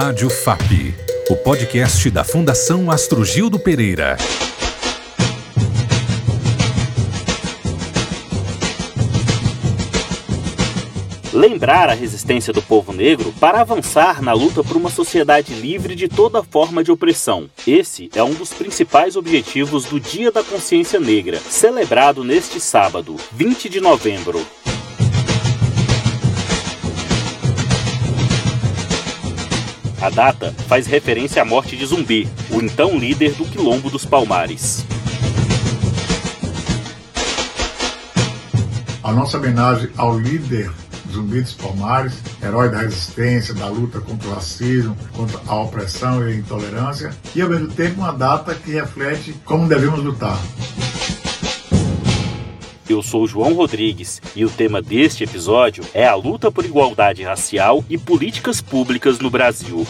Rádio FAP, o podcast da Fundação Astro Gildo Pereira. lembrar a resistência do povo negro para avançar na luta por uma sociedade livre de toda forma de opressão. Esse é um dos principais objetivos do Dia da Consciência Negra, celebrado neste sábado, 20 de novembro. A data faz referência à morte de Zumbi, o então líder do Quilombo dos Palmares. A nossa homenagem ao líder Zumbi dos Palmares, herói da resistência, da luta contra o racismo, contra a opressão e a intolerância, e ao mesmo tempo uma data que reflete como devemos lutar. Eu sou João Rodrigues e o tema deste episódio é a luta por igualdade racial e políticas públicas no Brasil.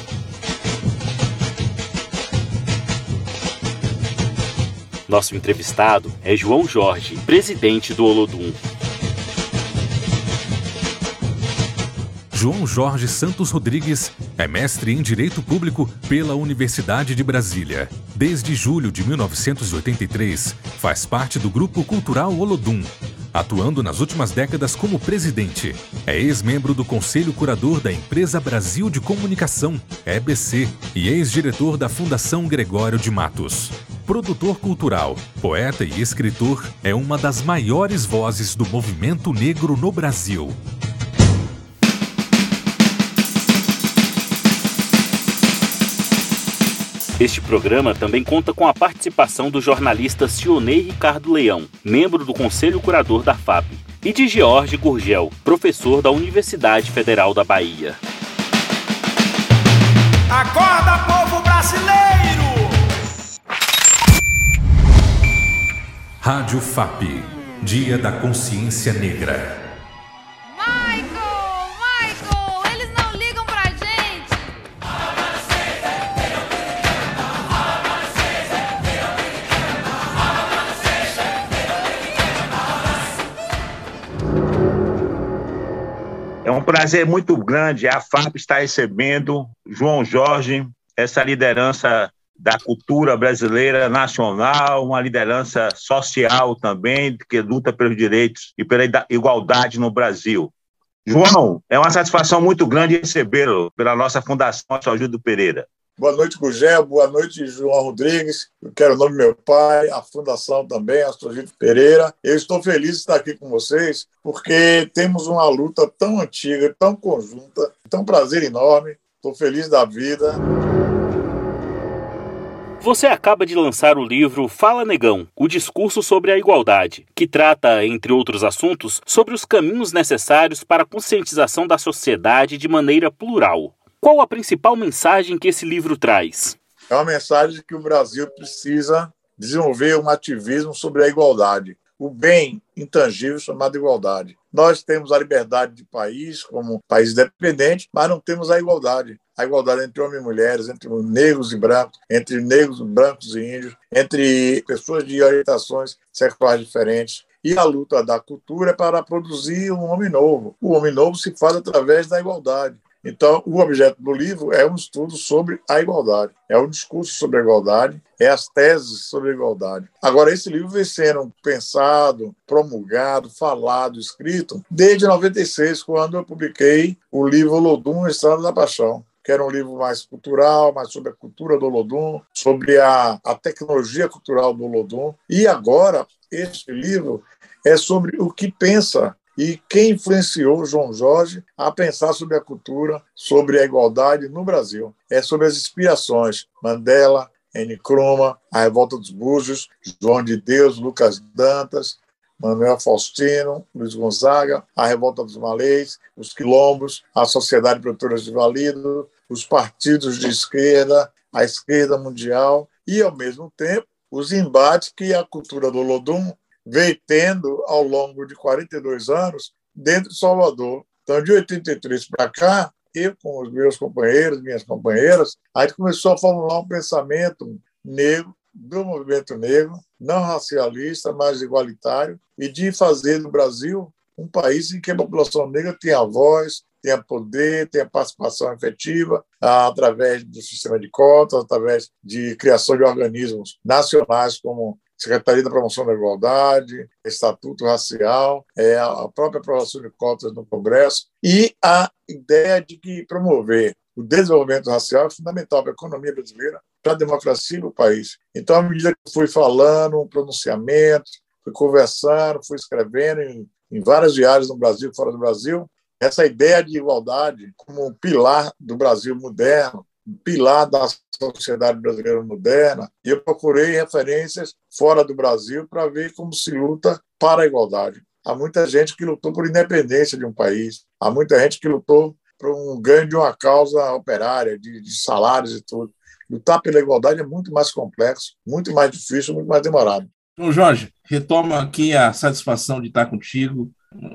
Nosso entrevistado é João Jorge, presidente do Olodum. João Jorge Santos Rodrigues é mestre em Direito Público pela Universidade de Brasília. Desde julho de 1983, faz parte do Grupo Cultural Olodum, atuando nas últimas décadas como presidente. É ex-membro do Conselho Curador da Empresa Brasil de Comunicação, EBC, e ex-diretor da Fundação Gregório de Matos. Produtor cultural, poeta e escritor, é uma das maiores vozes do movimento negro no Brasil. Este programa também conta com a participação do jornalista Sionei Ricardo Leão, membro do Conselho Curador da FAP, e de George Gurgel, professor da Universidade Federal da Bahia. Acorda, povo brasileiro! Rádio FAP Dia da Consciência Negra. Prazer muito grande. A FAP está recebendo João Jorge, essa liderança da cultura brasileira nacional, uma liderança social também, que luta pelos direitos e pela igualdade no Brasil. João, é uma satisfação muito grande recebê-lo pela nossa Fundação Ajuda Pereira. Boa noite, Gugel. Boa noite, João Rodrigues. Eu quero o nome do meu pai, a Fundação também, Astrogito Pereira. Eu estou feliz de estar aqui com vocês, porque temos uma luta tão antiga, tão conjunta, tão prazer enorme. Estou feliz da vida. Você acaba de lançar o livro Fala Negão, o discurso sobre a igualdade, que trata, entre outros assuntos, sobre os caminhos necessários para a conscientização da sociedade de maneira plural. Qual a principal mensagem que esse livro traz? É uma mensagem que o Brasil precisa desenvolver um ativismo sobre a igualdade, o bem intangível chamado igualdade. Nós temos a liberdade de país como país independente, mas não temos a igualdade. A igualdade entre homens e mulheres, entre negros e brancos, entre negros, brancos e índios, entre pessoas de orientações sexuais diferentes. E a luta da cultura é para produzir um homem novo. O homem novo se faz através da igualdade. Então, o objeto do livro é um estudo sobre a igualdade, é um discurso sobre a igualdade, é as teses sobre a igualdade. Agora, esse livro vem sendo pensado, promulgado, falado, escrito desde 96, quando eu publiquei o livro Lodum, Estrada da Paixão que era um livro mais cultural, mais sobre a cultura do Lodum, sobre a, a tecnologia cultural do Lodum. E agora, este livro é sobre o que pensa e quem influenciou João Jorge a pensar sobre a cultura, sobre a igualdade no Brasil. É sobre as inspirações Mandela, N. Krumah, a Revolta dos Búzios, João de Deus, Lucas Dantas, Manuel Faustino, Luiz Gonzaga, a Revolta dos Malês, os quilombos, a Sociedade Produtora de Valido, os partidos de esquerda, a esquerda mundial e, ao mesmo tempo, os embates que a cultura do Lodum veio tendo ao longo de 42 anos dentro de Salvador. Então, de 83 para cá, eu com os meus companheiros, minhas companheiras, a gente começou a formular um pensamento negro, do movimento negro, não racialista, mas igualitário, e de fazer do Brasil um país em que a população negra tenha voz, tenha poder, tenha participação efetiva através do sistema de cotas, através de criação de organismos nacionais como Secretaria da Promoção da Igualdade, Estatuto Racial, é, a própria aprovação de cotas no Congresso e a ideia de que promover o desenvolvimento racial é fundamental para a economia brasileira, para a democracia do país. Então, à medida que fui falando, um pronunciamento, fui conversando, fui escrevendo em, em várias diárias no Brasil fora do Brasil, essa ideia de igualdade como um pilar do Brasil moderno, pilar da sociedade brasileira moderna, e eu procurei referências fora do Brasil para ver como se luta para a igualdade. Há muita gente que lutou por independência de um país, há muita gente que lutou por um ganho de uma causa operária, de, de salários e tudo. Lutar pela igualdade é muito mais complexo, muito mais difícil, muito mais demorado. Então, Jorge, retoma aqui a satisfação de estar contigo,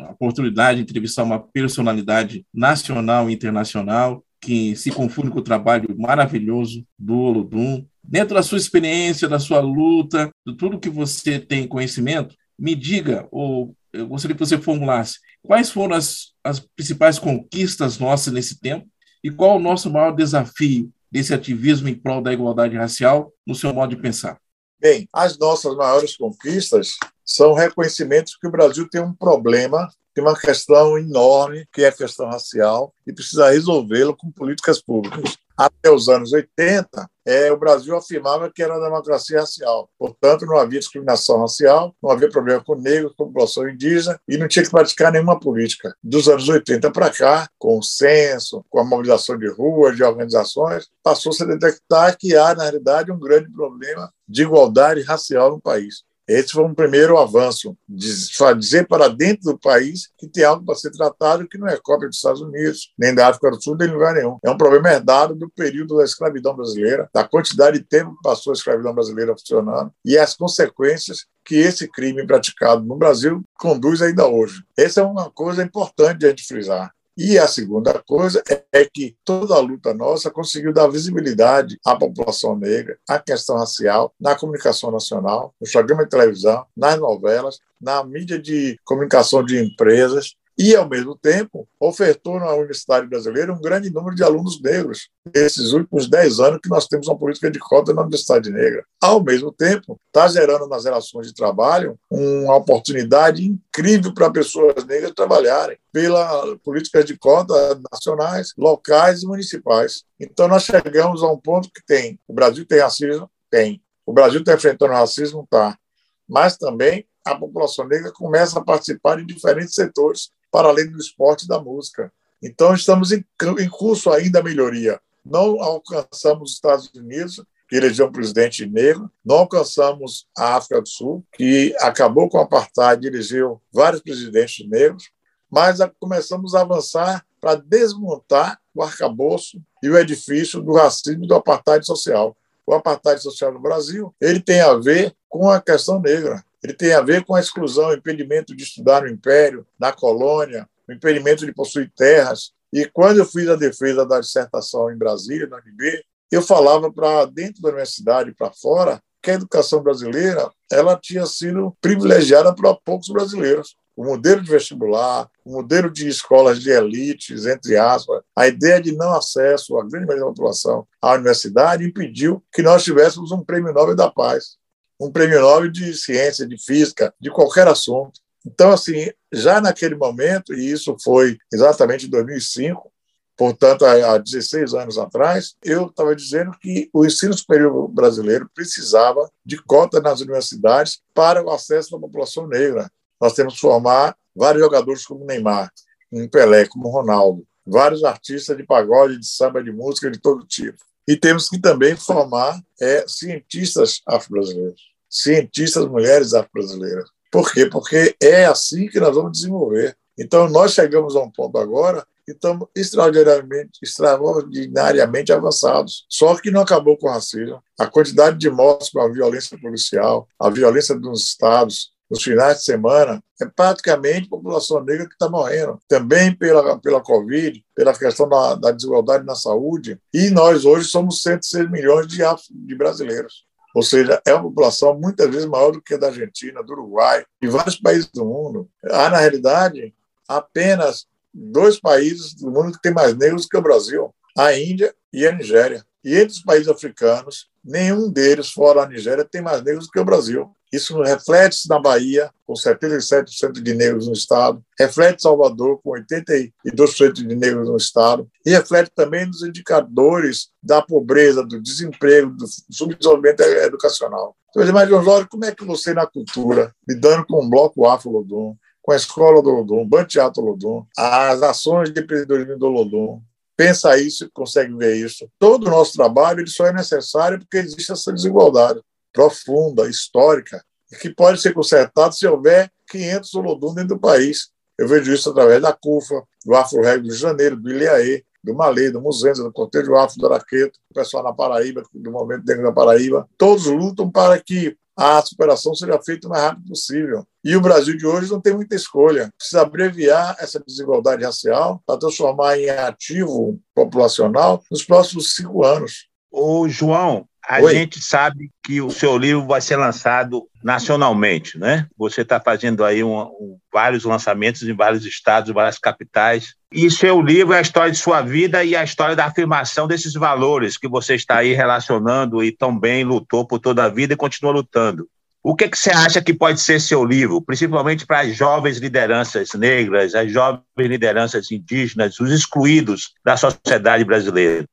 a oportunidade de entrevistar uma personalidade nacional e internacional que se confunde com o trabalho maravilhoso do Olodum. Dentro da sua experiência, da sua luta, de tudo que você tem conhecimento, me diga, ou eu gostaria que você formulasse, quais foram as, as principais conquistas nossas nesse tempo e qual o nosso maior desafio desse ativismo em prol da igualdade racial no seu modo de pensar? Bem, as nossas maiores conquistas são reconhecimentos que o Brasil tem um problema tem uma questão enorme, que é a questão racial, e precisa resolvê-la com políticas públicas. Até os anos 80, é, o Brasil afirmava que era democracia racial. Portanto, não havia discriminação racial, não havia problema com negros, com população indígena, e não tinha que praticar nenhuma política. Dos anos 80 para cá, com o censo, com a mobilização de ruas, de organizações, passou-se a detectar que há, na realidade, um grande problema de igualdade racial no país. Esse foi um primeiro avanço, dizer para dentro do país que tem algo para ser tratado que não é cópia dos Estados Unidos, nem da África do Sul, nem de lugar nenhum. É um problema herdado do período da escravidão brasileira, da quantidade de tempo que passou a escravidão brasileira funcionando e as consequências que esse crime praticado no Brasil conduz ainda hoje. Essa é uma coisa importante de a gente frisar. E a segunda coisa é que toda a luta nossa conseguiu dar visibilidade à população negra, à questão racial, na comunicação nacional, no programa de televisão, nas novelas, na mídia de comunicação de empresas, e, ao mesmo tempo, ofertou na Universidade Brasileira um grande número de alunos negros, nesses últimos 10 anos que nós temos uma política de cota na Universidade Negra. Ao mesmo tempo, está gerando nas relações de trabalho uma oportunidade incrível para pessoas negras trabalharem pela políticas de cota nacionais, locais e municipais. Então, nós chegamos a um ponto que tem, o Brasil tem racismo? Tem. O Brasil está enfrentando racismo? Está. Mas também a população negra começa a participar em diferentes setores para além do esporte e da música. Então, estamos em, curso ainda a melhoria. Não alcançamos os Estados Unidos, que elegeu um presidente negro, não alcançamos a África do Sul, que acabou com o apartheid e elegeu vários presidentes negros, mas começamos a avançar para desmontar o arcabouço e o edifício do racismo e do apartheid social. O apartheid social no Brasil ele tem a ver com a questão negra ele tem a ver com a exclusão, o impedimento de estudar no Império, na colônia, o impedimento de possuir terras. E quando eu fiz a defesa da dissertação em Brasília, na UNB, eu falava para dentro da universidade e para fora que a educação brasileira ela tinha sido privilegiada para poucos brasileiros. O modelo de vestibular, o modelo de escolas de elites, entre aspas, a ideia de não acesso à grande maioria da população à universidade impediu que nós tivéssemos um prêmio Nobel da Paz um prêmio Nobel de ciência, de física, de qualquer assunto. Então, assim, já naquele momento, e isso foi exatamente em 2005, portanto, há 16 anos atrás, eu estava dizendo que o ensino superior brasileiro precisava de cota nas universidades para o acesso da população negra. Nós temos que formar vários jogadores como Neymar, um Pelé, como Ronaldo, vários artistas de pagode, de samba, de música, de todo tipo. E temos que também formar é, cientistas afro-brasileiros cientistas mulheres afro-brasileiras. Por quê? Porque é assim que nós vamos desenvolver. Então, nós chegamos a um ponto agora e estamos extraordinariamente, extraordinariamente avançados. Só que não acabou com o racismo. A quantidade de mortes com a violência policial, a violência dos estados, nos finais de semana, é praticamente a população negra que está morrendo. Também pela, pela Covid, pela questão da, da desigualdade na saúde. E nós hoje somos 106 milhões de, de brasileiros. Ou seja, é uma população muitas vezes maior do que a da Argentina, do Uruguai e vários países do mundo. Há, na realidade, apenas dois países do mundo que tem mais negros que o Brasil, a Índia e a Nigéria. E entre os países africanos, nenhum deles, fora a Nigéria, tem mais negros que o Brasil. Isso reflete-se na Bahia, com 77% de negros no Estado, reflete Salvador, com 82% de negros no Estado, e reflete também nos indicadores da pobreza, do desemprego, do subdesenvolvimento educacional. Então, mas, Jorge, como é que você, na cultura, lidando com o Bloco Afro-Lodum, com a Escola do Lodum, Banteato Lodum, as ações de empreendedorismo do Lodum, pensa isso consegue ver isso. Todo o nosso trabalho ele só é necessário porque existe essa desigualdade profunda, histórica, que pode ser consertado se houver 500 Olodum dentro do país. Eu vejo isso através da CUFA, do Afro-Reg do Rio de Janeiro, do Ilhaê, do Malê, do Muzenza, do Cortejo Afro do Araqueto, o pessoal na Paraíba, do Movimento Negro da Paraíba. Todos lutam para que a superação seja feita o mais rápido possível. E o Brasil de hoje não tem muita escolha. Precisa abreviar essa desigualdade racial para transformar em ativo populacional nos próximos cinco anos. Ô, João, a Oi. gente sabe que o seu livro vai ser lançado nacionalmente, né? Você está fazendo aí um, um, vários lançamentos em vários estados, em várias capitais. E seu livro é a história de sua vida e a história da afirmação desses valores que você está aí relacionando e tão bem lutou por toda a vida e continua lutando. O que, que você acha que pode ser seu livro, principalmente para as jovens lideranças negras, as jovens lideranças indígenas, os excluídos da sociedade brasileira?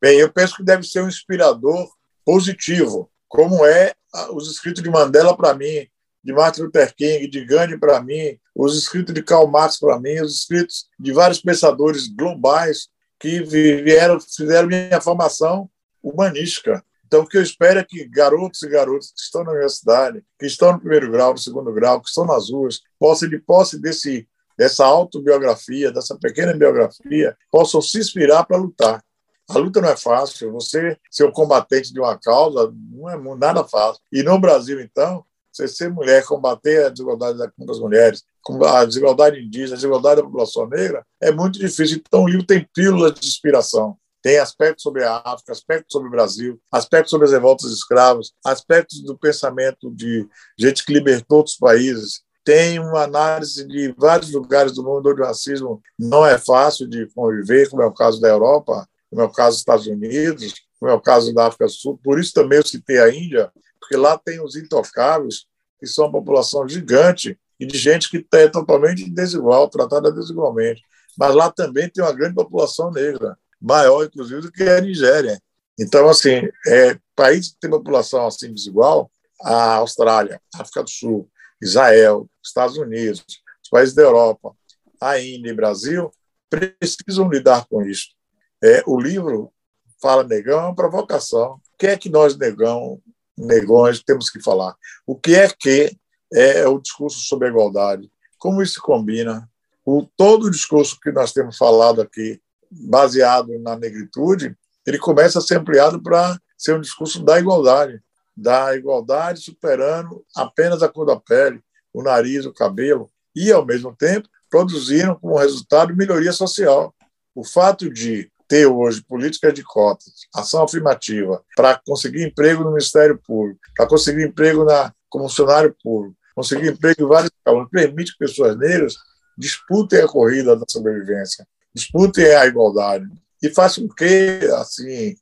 Bem, eu penso que deve ser um inspirador positivo, como é os escritos de Mandela para mim, de Martin Luther King, de Gandhi para mim, os escritos de Karl Marx para mim, os escritos de vários pensadores globais que vieram, fizeram minha formação humanística. Então, o que eu espero é que garotos e garotas que estão na universidade, que estão no primeiro grau, no segundo grau, que estão nas ruas, possam, de posse desse, dessa autobiografia, dessa pequena biografia, possam se inspirar para lutar. A luta não é fácil. Você ser o combatente de uma causa não é nada fácil. E no Brasil, então, você ser mulher, combater a desigualdade das mulheres, a desigualdade indígena, a desigualdade da população negra, é muito difícil. Então, o livro tem pílulas de inspiração. Tem aspectos sobre a África, aspectos sobre o Brasil, aspectos sobre as revoltas de escravos, aspectos do pensamento de gente que libertou outros países. Tem uma análise de vários lugares do mundo onde o racismo não é fácil de conviver, como é o caso da Europa, como é o caso dos Estados Unidos, como é o caso da África do Sul. Por isso também eu citei a Índia, porque lá tem os intocáveis, que são uma população gigante e de gente que é totalmente desigual, tratada desigualmente. Mas lá também tem uma grande população negra, maior, inclusive, do que a Nigéria. Então, assim, é, países que têm população assim desigual, a Austrália, a África do Sul, Israel, Estados Unidos, os países da Europa, a Índia e Brasil, precisam lidar com isso. É, o livro Fala Negão é uma provocação. O que é que nós, negão, negões, temos que falar? O que é que é o discurso sobre a igualdade? Como isso combina? O, todo o discurso que nós temos falado aqui, baseado na negritude, ele começa a ser ampliado para ser um discurso da igualdade, da igualdade superando apenas a cor da pele, o nariz, o cabelo, e, ao mesmo tempo, produziram como resultado melhoria social. O fato de ter hoje política de cotas, ação afirmativa, para conseguir emprego no Ministério Público, para conseguir emprego na, como funcionário público, conseguir emprego em vários campos, permite que pessoas negras disputem a corrida da sobrevivência, disputem a igualdade. E faz com que, assim,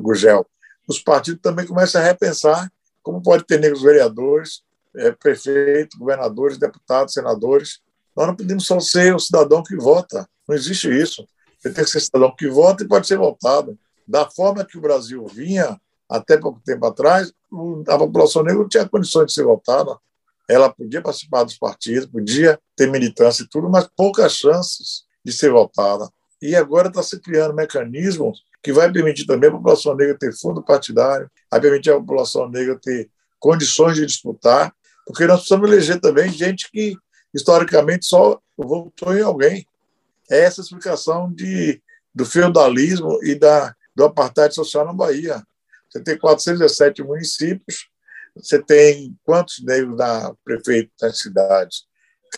Gugel, os partidos também comecem a repensar como pode ter negros vereadores, é, prefeitos, governadores, deputados, senadores. Nós não podemos só ser o cidadão que vota. Não existe isso. Você tem que ser cidadão que vota e pode ser votado. Da forma que o Brasil vinha, até pouco tempo atrás, a população negra não tinha condições de ser votada. Ela podia participar dos partidos, podia ter militância e tudo, mas poucas chances de ser votada. E agora está se criando mecanismos que vai permitir também a população negra ter fundo partidário, vai permitir a população negra ter condições de disputar, porque nós precisamos eleger também gente que historicamente só votou em alguém é essa explicação de, do feudalismo e da, do apartheid social na Bahia. Você tem 417 municípios, você tem quantos negros na prefeito das cidades?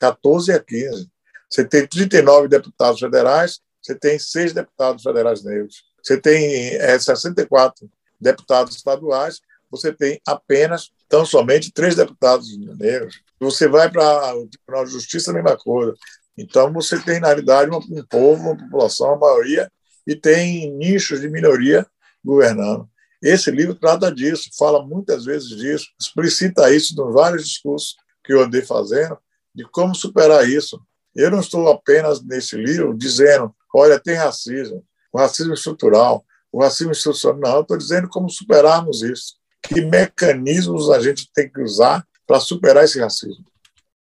14 a 15. Você tem 39 deputados federais, você tem seis deputados federais negros. Você tem é, 64 deputados estaduais, você tem apenas, tão somente, três deputados negros. Você vai para o Tribunal de Justiça, a mesma coisa. Então, você tem, na realidade, um povo, uma população, a maioria, e tem nichos de minoria governando. Esse livro trata disso, fala muitas vezes disso, explicita isso nos vários discursos que eu andei fazendo, de como superar isso. Eu não estou apenas nesse livro dizendo, olha, tem racismo, o racismo estrutural, o racismo institucional, eu estou dizendo como superarmos isso, que mecanismos a gente tem que usar para superar esse racismo.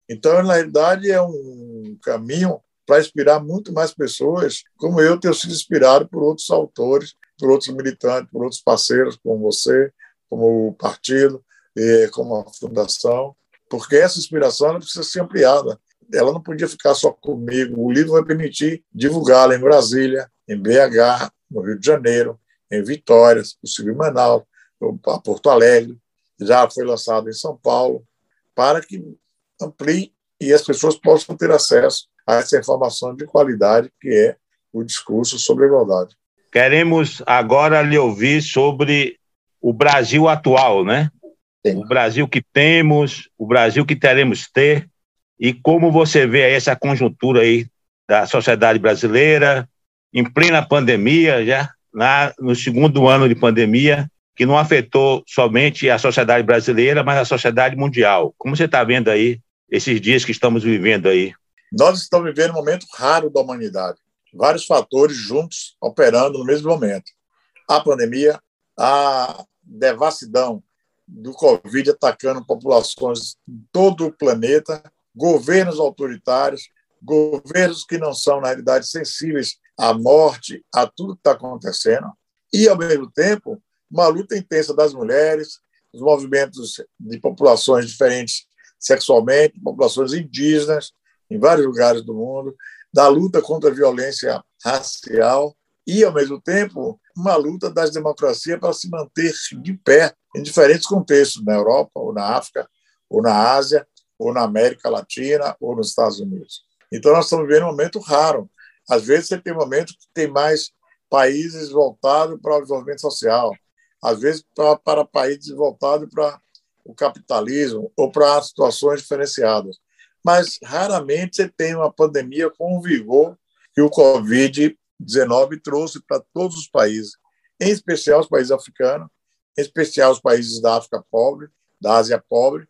Então, na realidade, é um caminho para inspirar muito mais pessoas, como eu tenho sido inspirado por outros autores, por outros militantes, por outros parceiros, como você, como o partido, como a fundação, porque essa inspiração precisa ser ampliada. Ela não podia ficar só comigo. O livro vai permitir divulgá-la em Brasília, em BH, no Rio de Janeiro, em Vitória, possível em Manaus, a Porto Alegre, já foi lançado em São Paulo, para que amplie e as pessoas possam ter acesso a essa informação de qualidade que é o discurso sobre a igualdade. Queremos agora lhe ouvir sobre o Brasil atual, né? Sim. O Brasil que temos, o Brasil que teremos ter, e como você vê essa conjuntura aí da sociedade brasileira, em plena pandemia, já na, no segundo ano de pandemia, que não afetou somente a sociedade brasileira, mas a sociedade mundial. Como você está vendo aí esses dias que estamos vivendo aí? Nós estamos vivendo um momento raro da humanidade. Vários fatores juntos operando no mesmo momento. A pandemia, a devassidão do Covid atacando populações em todo o planeta, governos autoritários, governos que não são, na realidade, sensíveis à morte, a tudo que está acontecendo, e, ao mesmo tempo, uma luta intensa das mulheres, os movimentos de populações diferentes sexualmente, populações indígenas, em vários lugares do mundo, da luta contra a violência racial e, ao mesmo tempo, uma luta das democracias para se manter de pé em diferentes contextos, na Europa, ou na África, ou na Ásia, ou na América Latina, ou nos Estados Unidos. Então, nós estamos vivendo um momento raro. Às vezes, você tem um momento que tem mais países voltados para o desenvolvimento social, às vezes para, para países voltados para o capitalismo ou para situações diferenciadas mas raramente você tem uma pandemia com o vigor que o Covid-19 trouxe para todos os países, em especial os países africanos, em especial os países da África pobre, da Ásia pobre,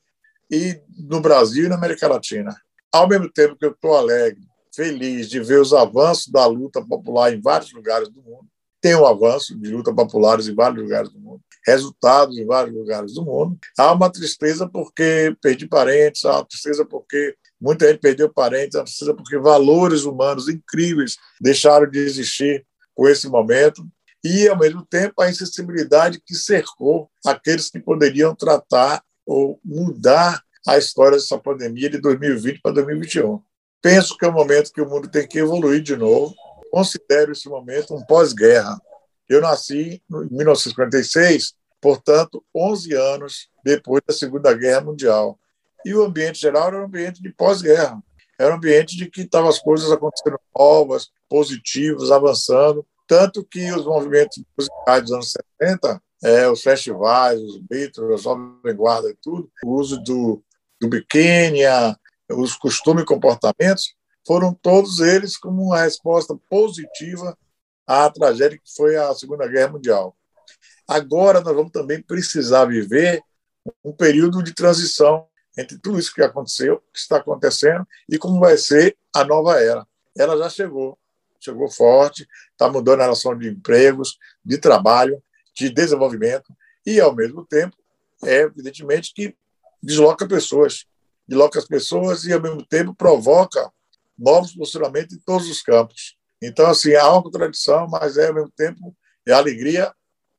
e no Brasil e na América Latina. Ao mesmo tempo que eu estou alegre, feliz de ver os avanços da luta popular em vários lugares do mundo, tem um avanço de luta populares em vários lugares do mundo, resultados em vários lugares do mundo. Há uma tristeza porque perdi parentes, há uma tristeza porque muita gente perdeu parentes, há uma tristeza porque valores humanos incríveis deixaram de existir com esse momento. E, ao mesmo tempo, a insensibilidade que cercou aqueles que poderiam tratar ou mudar a história dessa pandemia de 2020 para 2021. Penso que é um momento que o mundo tem que evoluir de novo, considero esse momento um pós-guerra. Eu nasci em 1956, portanto, 11 anos depois da Segunda Guerra Mundial. E o ambiente geral era um ambiente de pós-guerra. Era um ambiente de que estavam as coisas acontecendo novas, positivas, avançando. Tanto que os movimentos musicais dos anos 70, é, os festivais, os Beatles, a Jovem Guarda e tudo, o uso do, do biquíni, os costumes e comportamentos, foram todos eles como uma resposta positiva à tragédia que foi a Segunda Guerra Mundial. Agora nós vamos também precisar viver um período de transição entre tudo isso que aconteceu, que está acontecendo e como vai ser a nova era. Ela já chegou, chegou forte, está mudando a relação de empregos, de trabalho, de desenvolvimento e, ao mesmo tempo, é evidentemente que desloca pessoas, desloca as pessoas e, ao mesmo tempo, provoca novos posicionamentos em todos os campos. Então, assim, há uma contradição, mas é, ao mesmo tempo, é alegria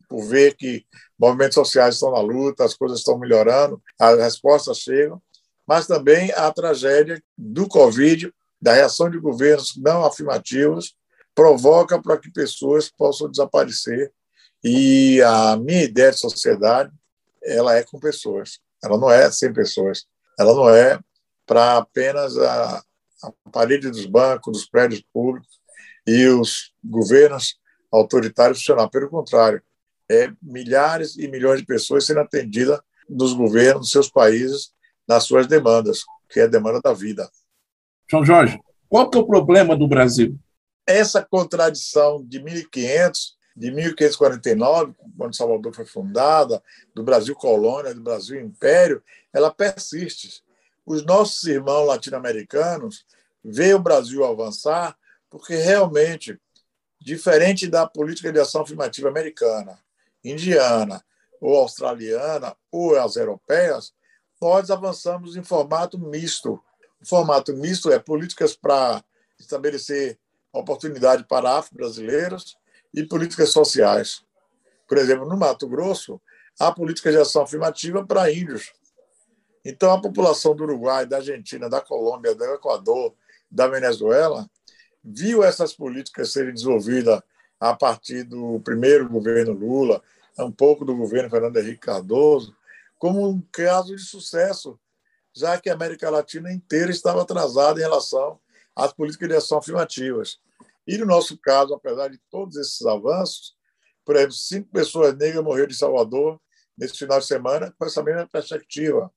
por ver que movimentos sociais estão na luta, as coisas estão melhorando, as respostas chegam, mas também a tragédia do Covid, da reação de governos não afirmativos, provoca para que pessoas possam desaparecer. E a minha ideia de sociedade, ela é com pessoas, ela não é sem pessoas, ela não é para apenas a, a parede dos bancos, dos prédios públicos e os governos autoritários funcionar. Pelo contrário, é milhares e milhões de pessoas sendo atendidas nos governos dos seus países nas suas demandas, que é a demanda da vida. João Jorge, Qual que é o problema do Brasil? Essa contradição de 1500, de 1549, quando Salvador foi fundada, do Brasil colônia, do Brasil império, ela persiste. Os nossos irmãos latino-americanos veem o Brasil avançar porque realmente, diferente da política de ação afirmativa americana, indiana ou australiana ou as europeias, nós avançamos em formato misto. O formato misto é políticas para estabelecer oportunidade para afro-brasileiros e políticas sociais. Por exemplo, no Mato Grosso, há políticas de ação afirmativa para índios. Então, a população do Uruguai, da Argentina, da Colômbia, do Equador, da Venezuela, viu essas políticas serem desenvolvidas a partir do primeiro governo Lula, um pouco do governo Fernando Henrique Cardoso, como um caso de sucesso, já que a América Latina inteira estava atrasada em relação às políticas de ação afirmativas. E no nosso caso, apesar de todos esses avanços, por exemplo, cinco pessoas negras morreram em Salvador nesse final de semana com essa mesma perspectiva.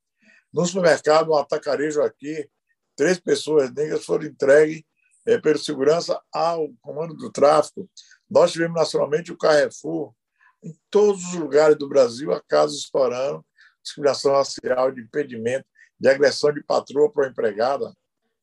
No supermercado, um atacarejo aqui, três pessoas negras foram entregues é, pelo segurança ao comando do tráfico. Nós tivemos nacionalmente o Carrefour, em todos os lugares do Brasil, a casos estourando, discriminação racial, de impedimento, de agressão de patroa para a empregada.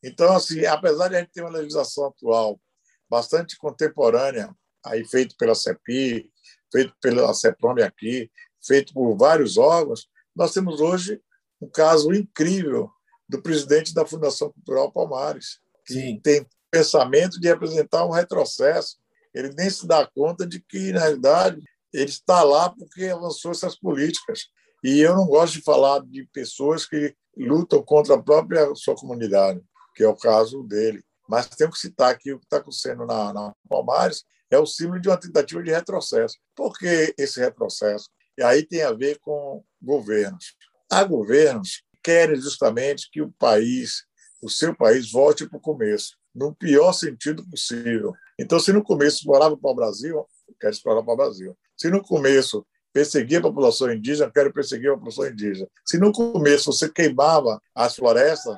Então, assim, apesar de a gente ter uma legislação atual bastante contemporânea, aí feito pela CEPI, feito pela CEPROME aqui, feito por vários órgãos, nós temos hoje um caso incrível do presidente da Fundação Cultural Palmares, que Sim. tem pensamento de representar um retrocesso. Ele nem se dá conta de que, na realidade, ele está lá porque avançou essas políticas. E eu não gosto de falar de pessoas que lutam contra a própria sua comunidade, que é o caso dele. Mas tenho que citar que o que está acontecendo na, na Palmares é o símbolo de uma tentativa de retrocesso. Por que esse retrocesso? E aí tem a ver com governos. Há governos que querem justamente que o país, o seu país, volte para o começo no pior sentido possível. Então, se no começo explorava para o Brasil, quero explorar para o Brasil. Se no começo perseguia a população indígena, quero perseguir a população indígena. Se no começo você queimava as florestas,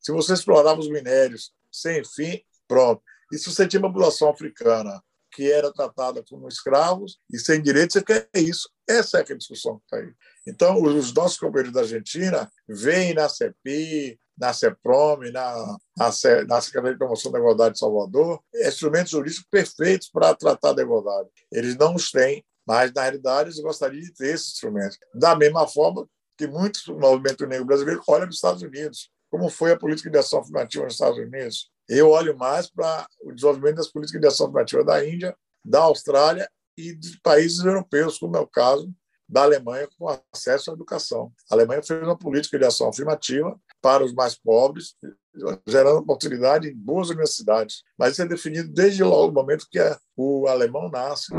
se você explorava os minérios sem fim, pronto. E se você tinha uma população africana que era tratada como escravos e sem direitos, você quer isso. Essa é a discussão que está aí. Então, os nossos companheiros da Argentina veem na CEPI, na CEPROM, na, na, na Secretaria de Promoção da Igualdade de Salvador, instrumentos jurídicos perfeitos para tratar da igualdade. Eles não os têm, mas, na realidade, eles gostariam de ter esses instrumentos. Da mesma forma que muitos do movimento negro brasileiro olham para os Estados Unidos. Como foi a política de ação afirmativa nos Estados Unidos? Eu olho mais para o desenvolvimento das políticas de ação afirmativa da Índia, da Austrália e de países europeus, como é o caso da Alemanha com acesso à educação. A Alemanha fez uma política de ação afirmativa para os mais pobres, gerando oportunidade em boas universidades. Mas isso é definido desde logo o momento que o alemão nasce.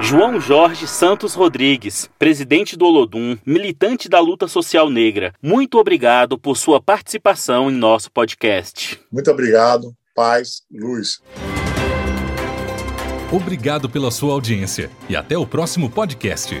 João Jorge Santos Rodrigues, presidente do Olodum, militante da luta social negra, muito obrigado por sua participação em nosso podcast. Muito obrigado. Paz, luz. Obrigado pela sua audiência e até o próximo podcast.